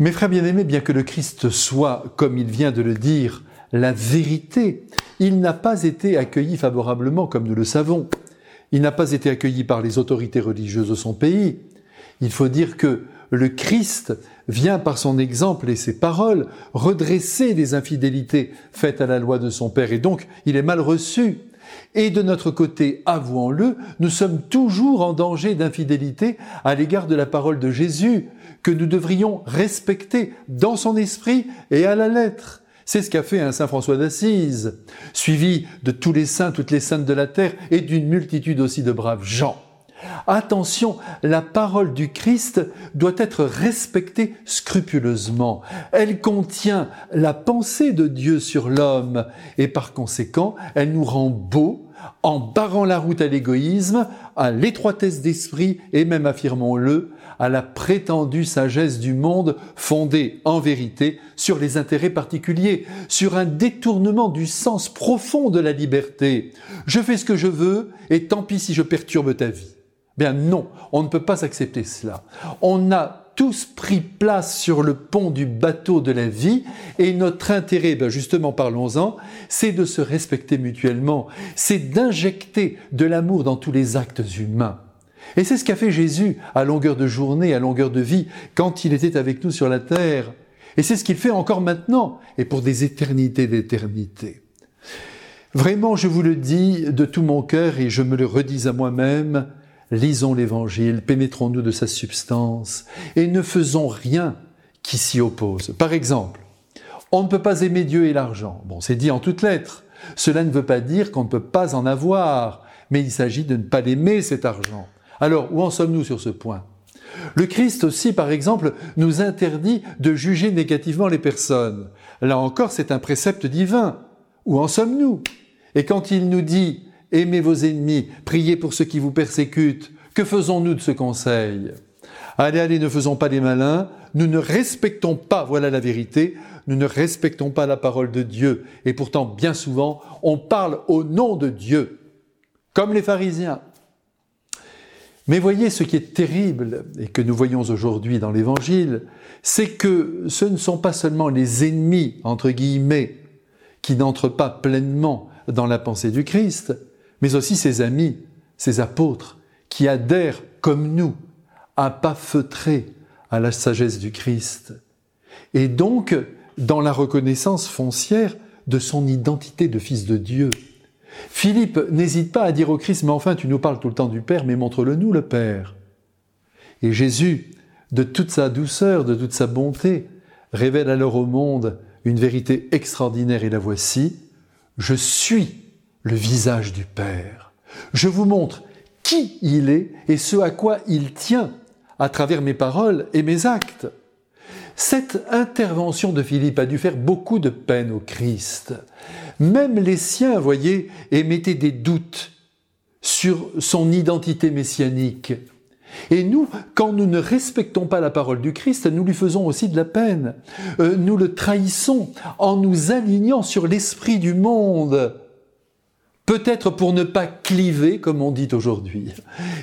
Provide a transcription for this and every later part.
Mes frères bien-aimés, bien que le Christ soit, comme il vient de le dire, la vérité, il n'a pas été accueilli favorablement, comme nous le savons. Il n'a pas été accueilli par les autorités religieuses de son pays. Il faut dire que le Christ vient par son exemple et ses paroles redresser des infidélités faites à la loi de son Père, et donc il est mal reçu. Et de notre côté, avouons-le, nous sommes toujours en danger d'infidélité à l'égard de la parole de Jésus, que nous devrions respecter dans son esprit et à la lettre. C'est ce qu'a fait un Saint François d'Assise, suivi de tous les saints, toutes les saintes de la terre et d'une multitude aussi de braves gens. Attention, la parole du Christ doit être respectée scrupuleusement. Elle contient la pensée de Dieu sur l'homme et par conséquent, elle nous rend beau en barrant la route à l'égoïsme, à l'étroitesse d'esprit et même, affirmons-le, à la prétendue sagesse du monde fondée en vérité sur les intérêts particuliers, sur un détournement du sens profond de la liberté. Je fais ce que je veux et tant pis si je perturbe ta vie. Bien non, on ne peut pas accepter cela. On a tous pris place sur le pont du bateau de la vie et notre intérêt, ben justement parlons-en, c'est de se respecter mutuellement, c'est d'injecter de l'amour dans tous les actes humains. Et c'est ce qu'a fait Jésus à longueur de journée, à longueur de vie, quand il était avec nous sur la terre. Et c'est ce qu'il fait encore maintenant, et pour des éternités d'éternité. Vraiment, je vous le dis de tout mon cœur, et je me le redis à moi-même, lisons l'Évangile, pénétrons-nous de sa substance et ne faisons rien qui s'y oppose. Par exemple, on ne peut pas aimer Dieu et l'argent. Bon, c'est dit en toutes lettres. Cela ne veut pas dire qu'on ne peut pas en avoir, mais il s'agit de ne pas l'aimer, cet argent. Alors, où en sommes-nous sur ce point? Le Christ aussi, par exemple, nous interdit de juger négativement les personnes. Là encore, c'est un précepte divin. Où en sommes-nous? Et quand il nous dit aimez vos ennemis, priez pour ceux qui vous persécutent. Que faisons-nous de ce conseil? Allez, allez, ne faisons pas les malins, nous ne respectons pas, voilà la vérité, nous ne respectons pas la parole de Dieu. Et pourtant, bien souvent, on parle au nom de Dieu, comme les pharisiens. Mais voyez ce qui est terrible et que nous voyons aujourd'hui dans l'Évangile, c'est que ce ne sont pas seulement les ennemis, entre guillemets, qui n'entrent pas pleinement dans la pensée du Christ, mais aussi ses amis, ses apôtres, qui adhèrent comme nous à pas feutré à la sagesse du Christ. Et donc, dans la reconnaissance foncière de son identité de fils de Dieu. Philippe n'hésite pas à dire au Christ, mais enfin tu nous parles tout le temps du Père, mais montre-le nous le Père. Et Jésus, de toute sa douceur, de toute sa bonté, révèle alors au monde une vérité extraordinaire et la voici, je suis le visage du Père. Je vous montre qui il est et ce à quoi il tient à travers mes paroles et mes actes. Cette intervention de Philippe a dû faire beaucoup de peine au Christ. Même les siens, voyez, émettaient des doutes sur son identité messianique. Et nous, quand nous ne respectons pas la parole du Christ, nous lui faisons aussi de la peine. Euh, nous le trahissons en nous alignant sur l'esprit du monde. Peut-être pour ne pas cliver, comme on dit aujourd'hui.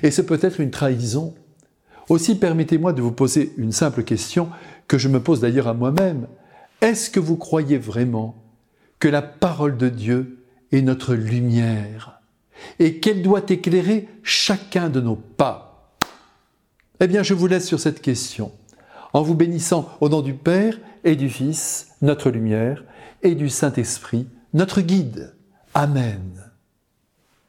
Et c'est peut-être une trahison. Aussi, permettez-moi de vous poser une simple question que je me pose d'ailleurs à moi-même. Est-ce que vous croyez vraiment que la parole de Dieu est notre lumière et qu'elle doit éclairer chacun de nos pas? Eh bien, je vous laisse sur cette question, en vous bénissant au nom du Père et du Fils, notre lumière, et du Saint-Esprit, notre guide. Amen.